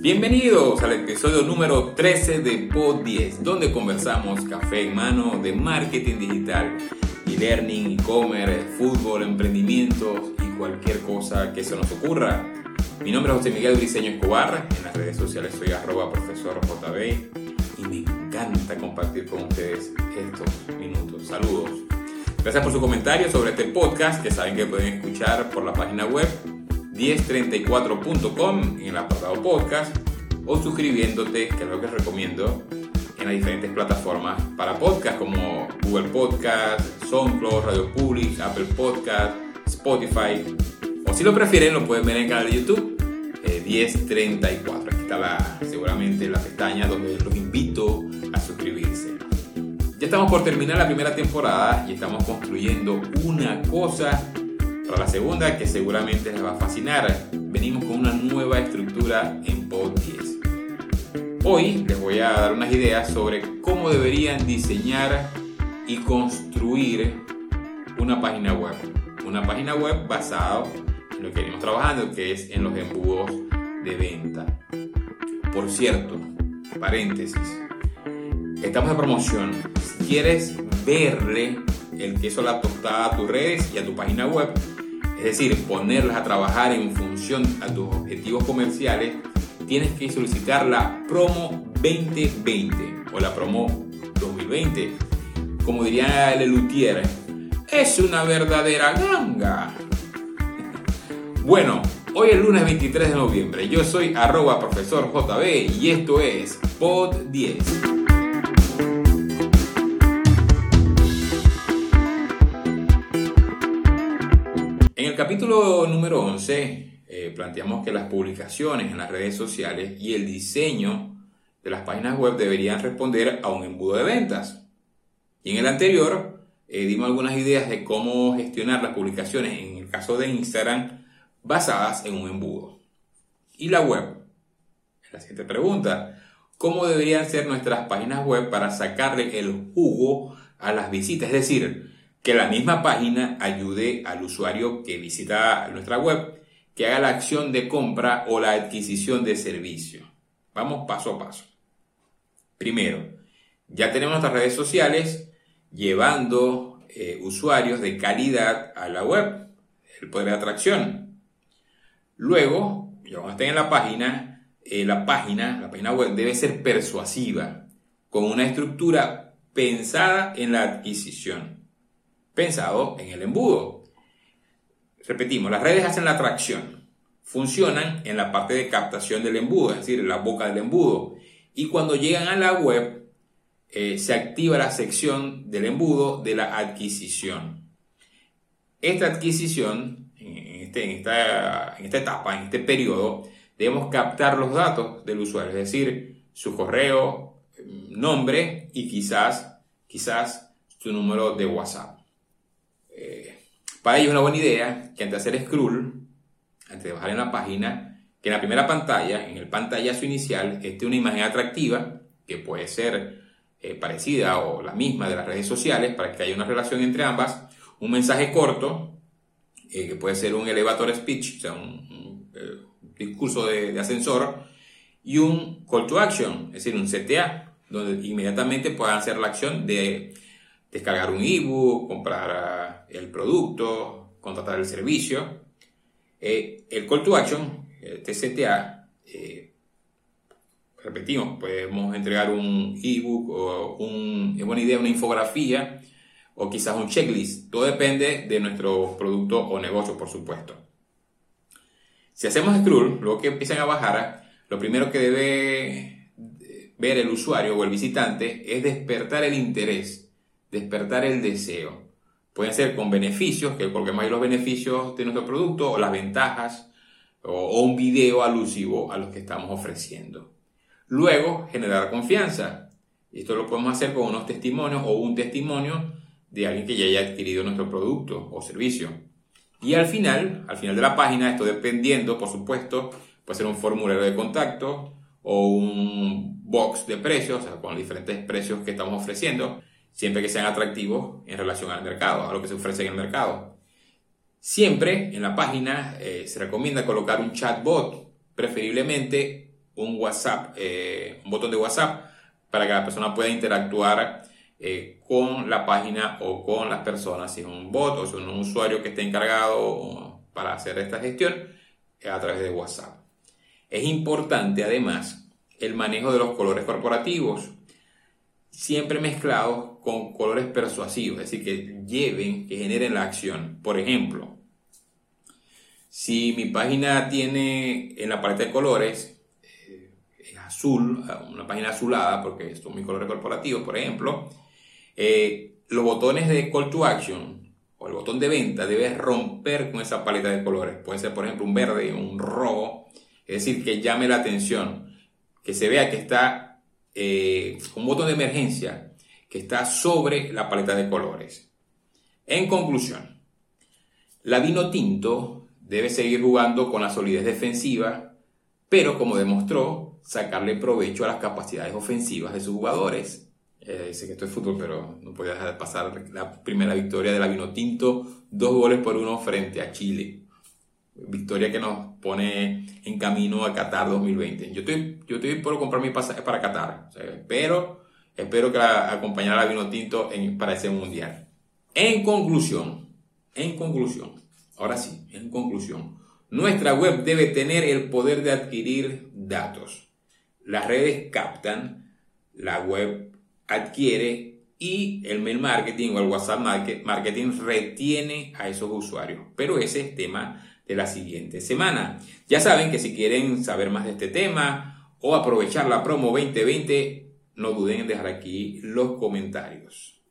Bienvenidos al episodio número 13 de Pod 10, donde conversamos café en mano de marketing digital, e-learning, e-commerce, fútbol, emprendimientos y cualquier cosa que se nos ocurra. Mi nombre es José Miguel Briceño Escobar, en las redes sociales soy arroba profesor JB y me encanta compartir con ustedes estos minutos. Saludos. Gracias por su comentario sobre este podcast que saben que pueden escuchar por la página web 1034.com en el apartado podcast o suscribiéndote, que es lo que recomiendo, en las diferentes plataformas para podcast como Google Podcast, SoundCloud, Radio Public, Apple Podcast, Spotify. O si lo prefieren, lo pueden ver en el canal de YouTube 1034. Eh, Aquí está la, seguramente la pestaña donde los invito a suscribirse. Ya estamos por terminar la primera temporada y estamos construyendo una cosa para la segunda, que seguramente les va a fascinar, venimos con una nueva estructura en Pod 10. Hoy les voy a dar unas ideas sobre cómo deberían diseñar y construir una página web. Una página web basada en lo que venimos trabajando, que es en los embudos de venta. Por cierto, paréntesis, estamos de promoción. Si quieres verle el queso a la tostada a tus redes y a tu página web, es decir, ponerlas a trabajar en función a tus objetivos comerciales, tienes que solicitar la promo 2020 o la promo 2020. Como diría Lelutier, es una verdadera ganga. Bueno, hoy es lunes 23 de noviembre. Yo soy arroba profesor JB y esto es Pod 10. Capítulo número 11 eh, planteamos que las publicaciones en las redes sociales y el diseño de las páginas web deberían responder a un embudo de ventas. Y en el anterior eh, dimos algunas ideas de cómo gestionar las publicaciones en el caso de Instagram basadas en un embudo. ¿Y la web? La siguiente pregunta. ¿Cómo deberían ser nuestras páginas web para sacarle el jugo a las visitas? Es decir, que la misma página ayude al usuario que visita nuestra web que haga la acción de compra o la adquisición de servicio. Vamos paso a paso. Primero, ya tenemos nuestras redes sociales llevando eh, usuarios de calidad a la web, el poder de atracción. Luego, ya cuando estén en la página, eh, la página, la página web debe ser persuasiva, con una estructura pensada en la adquisición pensado en el embudo. Repetimos, las redes hacen la atracción, funcionan en la parte de captación del embudo, es decir, en la boca del embudo. Y cuando llegan a la web, eh, se activa la sección del embudo de la adquisición. Esta adquisición, en, este, en, esta, en esta etapa, en este periodo, debemos captar los datos del usuario, es decir, su correo, nombre y quizás, quizás su número de WhatsApp. Para ello es una buena idea que antes de hacer scroll, antes de bajar en la página, que en la primera pantalla, en el pantallazo inicial, esté una imagen atractiva, que puede ser eh, parecida o la misma de las redes sociales, para que haya una relación entre ambas, un mensaje corto, eh, que puede ser un elevator speech, o sea, un, eh, discurso de, ascensor, y un call to action, es decir, un CTA, donde inmediatamente puedan hacer la acción de descargar un ebook, comprar ah, el producto, contratar el servicio. Eh, el call to action, el TCTA, eh, repetimos, podemos entregar un ebook o un, buena idea, una infografía o quizás un checklist. Todo depende de nuestro producto o negocio, por supuesto. Si hacemos scroll, luego que empiezan a bajar, lo primero que debe ver el usuario o el visitante es despertar el interés despertar el deseo. Pueden ser con beneficios, que colguemos ahí los beneficios de nuestro producto o las ventajas, o, un video alusivo a lo que estamos ofreciendo. Luego, generar confianza. Esto lo podemos hacer con unos testimonios o un testimonio de alguien que ya haya adquirido nuestro producto o servicio. Y al final, al final de la página, esto dependiendo, por supuesto, puede ser un formulario de contacto o un box de precios, o sea, con diferentes precios que estamos ofreciendo siempre que sean atractivos en relación al mercado, a lo que se ofrece en el mercado. Siempre en la página eh, se recomienda colocar un chatbot, preferiblemente un WhatsApp, eh, un botón de WhatsApp para que la persona pueda interactuar eh, con la página o con las personas, si es un bot o si es un usuario que esté encargado para hacer esta gestión a través de WhatsApp. Es importante además el manejo de los colores corporativos, siempre mezclados con colores persuasivos, es decir, que lleven, que generen la acción. Por ejemplo, si mi página tiene en la paleta de colores eh, azul, una página azulada, porque son mis colores corporativos, por ejemplo, eh, los botones de call to action o el botón de venta debe romper con esa paleta de colores. Puede ser, por ejemplo, un verde, un rojo, es decir, que llame la atención, que se vea que está eh, un botón de emergencia que está sobre la paleta de colores. En conclusión, la vino tinto debe seguir jugando con la solidez defensiva, pero como demostró, sacarle provecho a las capacidades ofensivas de sus jugadores. Eh, sé que esto es fútbol, pero no puede dejar de pasar la primera victoria de la Vinotinto, dos goles por uno frente a Chile. Victoria que nos pone en camino a Qatar 2020. Yo estoy, yo estoy por comprar mi pasaje para Qatar, pero espero que la, acompañar a la Vinotinto en, para ese mundial. En conclusión, en conclusión, Ahora sí, en conclusión, nuestra web debe tener el poder de adquirir datos. Las redes captan, la web adquiere y el mail marketing o el WhatsApp marketing retiene a esos usuarios. Pero ese es tema de la siguiente semana. Ya saben que si quieren saber más de este tema o aprovechar la promo 2020, no duden en dejar aquí los comentarios.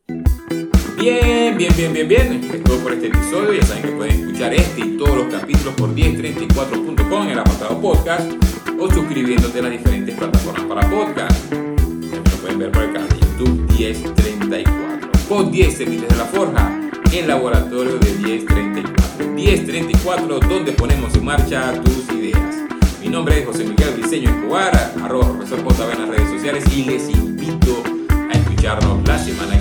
Bien, bien, bien, bien, bien. Es todo por este episodio. Ya saben que pueden escuchar este y todos los capítulos por 1034.com en el apartado podcast o suscribiéndote a las diferentes plataformas para podcast. También lo pueden ver por el canal de YouTube 1034. Con 10 semillas de la forja, el laboratorio de 1034. 1034, donde ponemos en marcha tus ideas. Mi nombre es José Miguel Diseño Escobar, arroba profesor redes y les invito a escucharnos la semana.